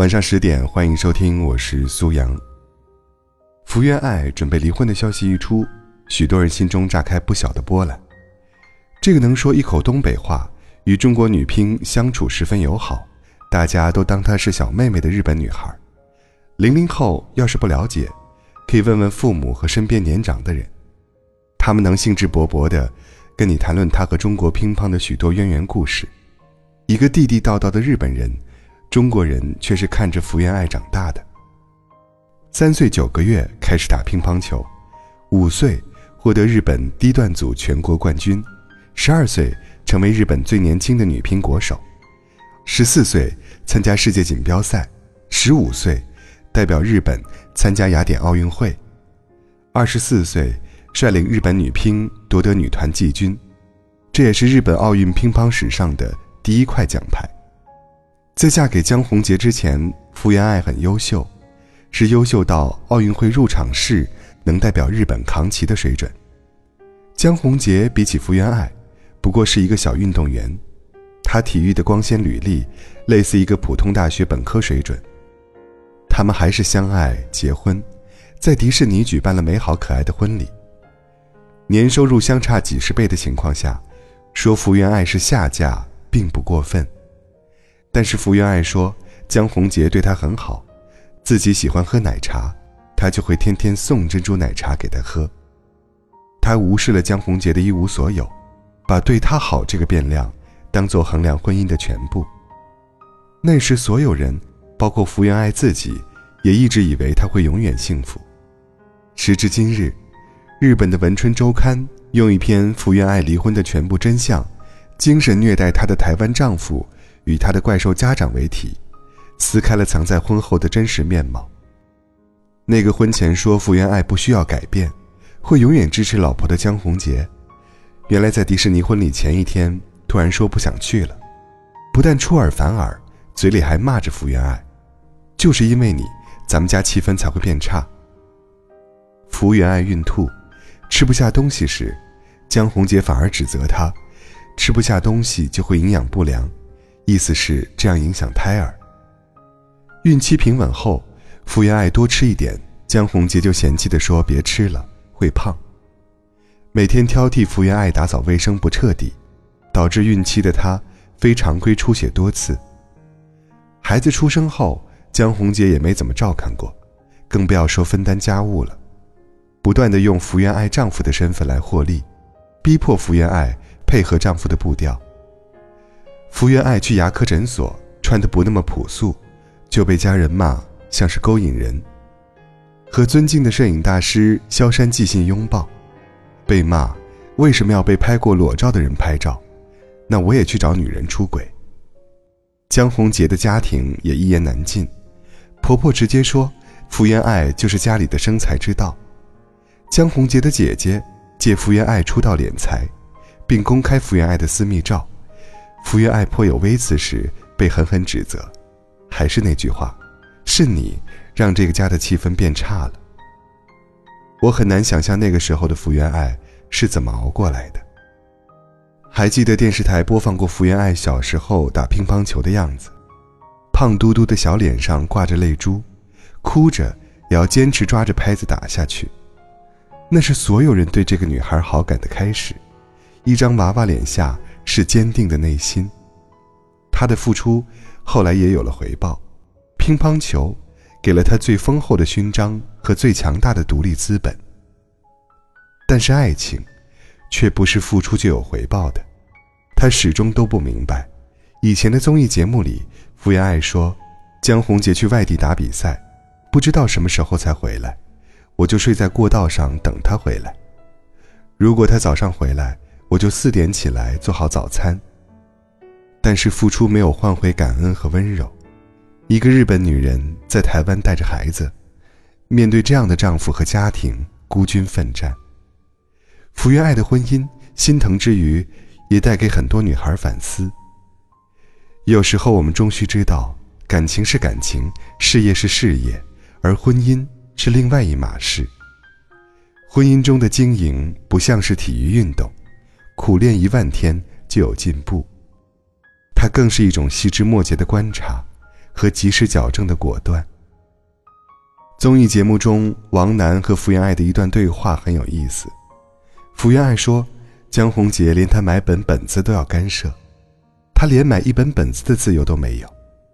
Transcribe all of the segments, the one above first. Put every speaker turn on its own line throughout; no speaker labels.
晚上十点，欢迎收听，我是苏阳。福原爱准备离婚的消息一出，许多人心中炸开不小的波澜。这个能说一口东北话、与中国女乒相处十分友好、大家都当她是小妹妹的日本女孩，零零后要是不了解，可以问问父母和身边年长的人，他们能兴致勃勃地跟你谈论她和中国乒乓的许多渊源故事。一个地地道道的日本人。中国人却是看着福原爱长大的。三岁九个月开始打乒乓球，五岁获得日本低段组全国冠军，十二岁成为日本最年轻的女乒国手，十四岁参加世界锦标赛，十五岁代表日本参加雅典奥运会，二十四岁率领日本女乒夺得女团季军，这也是日本奥运乒乓史上的第一块奖牌。在嫁给江宏杰之前，福原爱很优秀，是优秀到奥运会入场式能代表日本扛旗的水准。江宏杰比起福原爱，不过是一个小运动员，他体育的光鲜履历类似一个普通大学本科水准。他们还是相爱结婚，在迪士尼举办了美好可爱的婚礼。年收入相差几十倍的情况下，说福原爱是下嫁并不过分。但是福原爱说，江宏杰对她很好，自己喜欢喝奶茶，他就会天天送珍珠奶茶给她喝。她无视了江宏杰的一无所有，把对他好这个变量当做衡量婚姻的全部。那时所有人，包括福原爱自己，也一直以为他会永远幸福。时至今日，日本的文春周刊用一篇福原爱离婚的全部真相，精神虐待她的台湾丈夫。与他的怪兽家长为题，撕开了藏在婚后的真实面貌。那个婚前说福原爱不需要改变，会永远支持老婆的江宏杰，原来在迪士尼婚礼前一天突然说不想去了，不但出尔反尔，嘴里还骂着福原爱，就是因为你，咱们家气氛才会变差。福原爱孕吐，吃不下东西时，江宏杰反而指责她，吃不下东西就会营养不良。意思是这样影响胎儿。孕期平稳后，福原爱多吃一点，江宏杰就嫌弃地说：“别吃了，会胖。”每天挑剔福原爱打扫卫生不彻底，导致孕期的她非常规出血多次。孩子出生后，江宏杰也没怎么照看过，更不要说分担家务了，不断的用福原爱丈夫的身份来获利，逼迫福原爱配合丈夫的步调。福原爱去牙科诊所，穿的不那么朴素，就被家人骂像是勾引人。和尊敬的摄影大师萧山寄信拥抱，被骂为什么要被拍过裸照的人拍照？那我也去找女人出轨。江宏杰的家庭也一言难尽，婆婆直接说福原爱就是家里的生财之道。江宏杰的姐姐借福原爱出道敛财，并公开福原爱的私密照。福原爱颇有微词时，被狠狠指责。还是那句话，是你让这个家的气氛变差了。我很难想象那个时候的福原爱是怎么熬过来的。还记得电视台播放过福原爱小时候打乒乓球的样子，胖嘟嘟的小脸上挂着泪珠，哭着也要坚持抓着拍子打下去。那是所有人对这个女孩好感的开始。一张娃娃脸下。是坚定的内心，他的付出后来也有了回报。乒乓球给了他最丰厚的勋章和最强大的独立资本。但是爱情，却不是付出就有回报的。他始终都不明白。以前的综艺节目里，福原爱说：“江宏杰去外地打比赛，不知道什么时候才回来，我就睡在过道上等他回来。如果他早上回来。”我就四点起来做好早餐。但是付出没有换回感恩和温柔。一个日本女人在台湾带着孩子，面对这样的丈夫和家庭，孤军奋战。福原爱的婚姻，心疼之余，也带给很多女孩反思。有时候我们终须知道，感情是感情，事业是事业，而婚姻是另外一码事。婚姻中的经营不像是体育运动。苦练一万天就有进步，它更是一种细枝末节的观察，和及时矫正的果断。综艺节目中，王楠和福原爱的一段对话很有意思。福原爱说：“江宏杰连他买本本子都要干涉，他连买一本本子的自由都没有。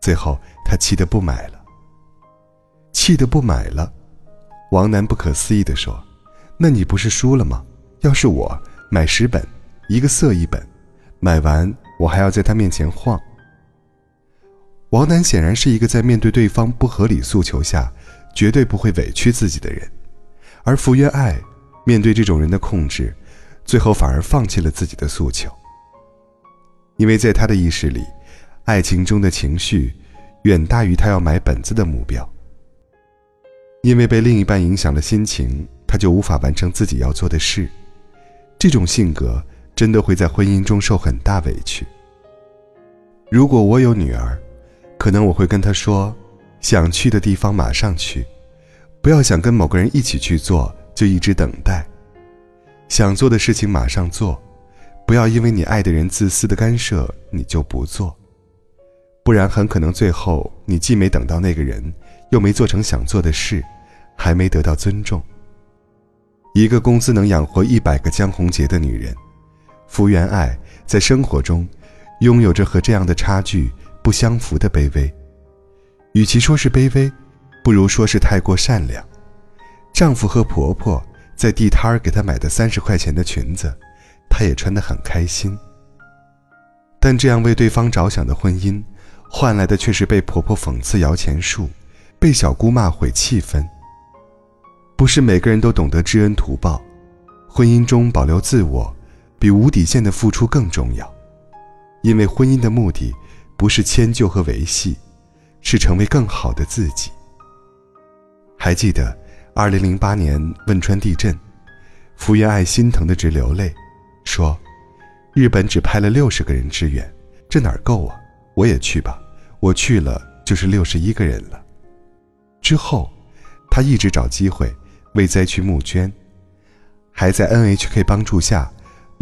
最后，他气得不买了。气得不买了。”王楠不可思议地说：“那你不是输了吗？要是我买十本，一个色一本，买完我还要在他面前晃。”王楠显然是一个在面对对方不合理诉求下。绝对不会委屈自己的人，而福原爱面对这种人的控制，最后反而放弃了自己的诉求。因为在他的意识里，爱情中的情绪远大于他要买本子的目标。因为被另一半影响了心情，他就无法完成自己要做的事。这种性格真的会在婚姻中受很大委屈。如果我有女儿，可能我会跟她说。想去的地方马上去，不要想跟某个人一起去做就一直等待。想做的事情马上做，不要因为你爱的人自私的干涉你就不做，不然很可能最后你既没等到那个人，又没做成想做的事，还没得到尊重。一个工资能养活一百个江宏杰的女人，福原爱在生活中拥有着和这样的差距不相符的卑微。与其说是卑微，不如说是太过善良。丈夫和婆婆在地摊儿给她买的三十块钱的裙子，她也穿得很开心。但这样为对方着想的婚姻，换来的却是被婆婆讽刺摇钱树，被小姑骂毁气氛。不是每个人都懂得知恩图报，婚姻中保留自我，比无底线的付出更重要。因为婚姻的目的，不是迁就和维系。是成为更好的自己。还记得，二零零八年汶川地震，福原爱心疼的直流泪，说：“日本只派了六十个人支援，这哪够啊？我也去吧，我去了就是六十一个人了。”之后，他一直找机会为灾区募捐，还在 NHK 帮助下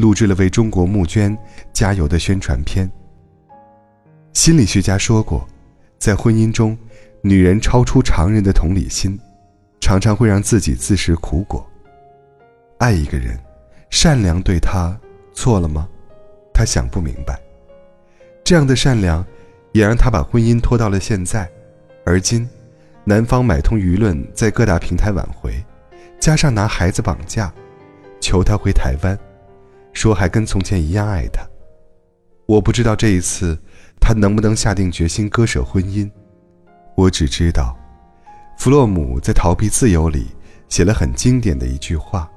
录制了为中国募捐加油的宣传片。心理学家说过。在婚姻中，女人超出常人的同理心，常常会让自己自食苦果。爱一个人，善良对他错了吗？他想不明白。这样的善良，也让他把婚姻拖到了现在。而今，男方买通舆论，在各大平台挽回，加上拿孩子绑架，求他回台湾，说还跟从前一样爱他。我不知道这一次。他能不能下定决心割舍婚姻？我只知道，弗洛姆在《逃避自由》里写了很经典的一句话：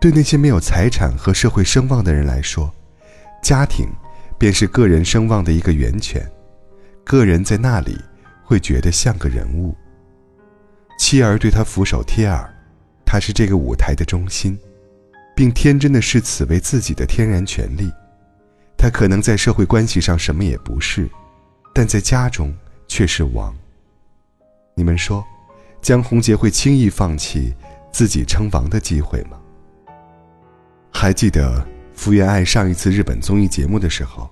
对那些没有财产和社会声望的人来说，家庭便是个人声望的一个源泉，个人在那里会觉得像个人物。妻儿对他俯首帖耳，他是这个舞台的中心，并天真的视此为自己的天然权利。他可能在社会关系上什么也不是，但在家中却是王。你们说，江宏杰会轻易放弃自己称王的机会吗？还记得福原爱上一次日本综艺节目的时候，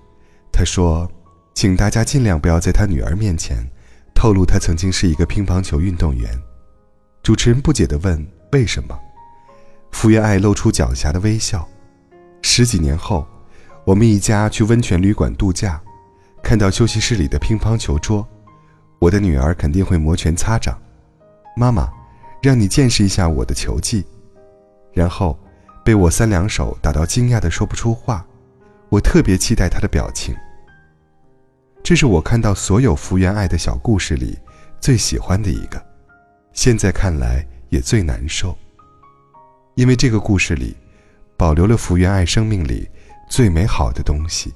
他说：“请大家尽量不要在他女儿面前透露她曾经是一个乒乓球运动员。”主持人不解地问：“为什么？”福原爱露出狡黠的微笑。十几年后。我们一家去温泉旅馆度假，看到休息室里的乒乓球桌，我的女儿肯定会摩拳擦掌。妈妈，让你见识一下我的球技。然后被我三两手打到惊讶的说不出话。我特别期待她的表情。这是我看到所有福原爱的小故事里最喜欢的一个，现在看来也最难受，因为这个故事里保留了福原爱生命里。最美好的东西，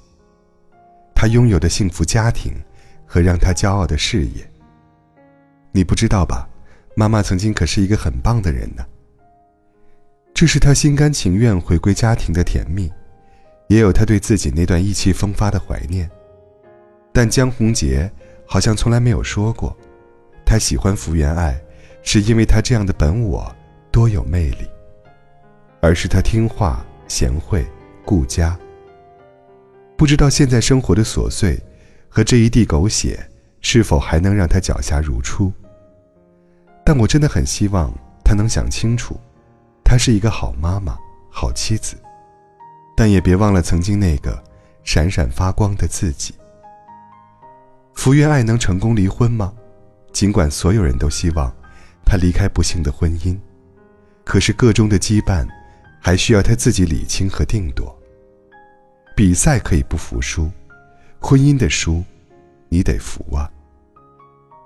她拥有的幸福家庭和让她骄傲的事业。你不知道吧？妈妈曾经可是一个很棒的人呢。这是他心甘情愿回归家庭的甜蜜，也有他对自己那段意气风发的怀念。但江宏杰好像从来没有说过，他喜欢福原爱，是因为他这样的本我多有魅力，而是他听话、贤惠、顾家。不知道现在生活的琐碎，和这一地狗血，是否还能让他脚下如初？但我真的很希望他能想清楚，她是一个好妈妈、好妻子，但也别忘了曾经那个闪闪发光的自己。福原爱能成功离婚吗？尽管所有人都希望她离开不幸的婚姻，可是个中的羁绊还需要他自己理清和定夺。比赛可以不服输，婚姻的输，你得服啊。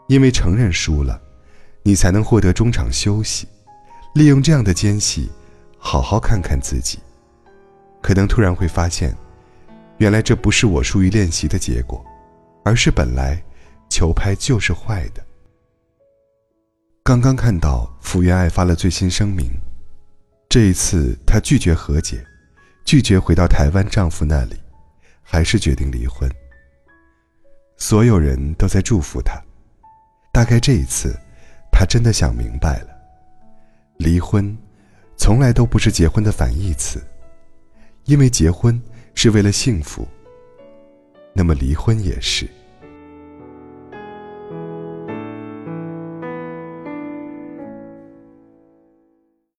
因为承认输了，你才能获得中场休息，利用这样的间隙，好好看看自己。可能突然会发现，原来这不是我疏于练习的结果，而是本来球拍就是坏的。刚刚看到福原爱发了最新声明，这一次她拒绝和解。拒绝回到台湾丈夫那里，还是决定离婚。所有人都在祝福她，大概这一次，她真的想明白了：离婚，从来都不是结婚的反义词，因为结婚是为了幸福。那么离婚也是。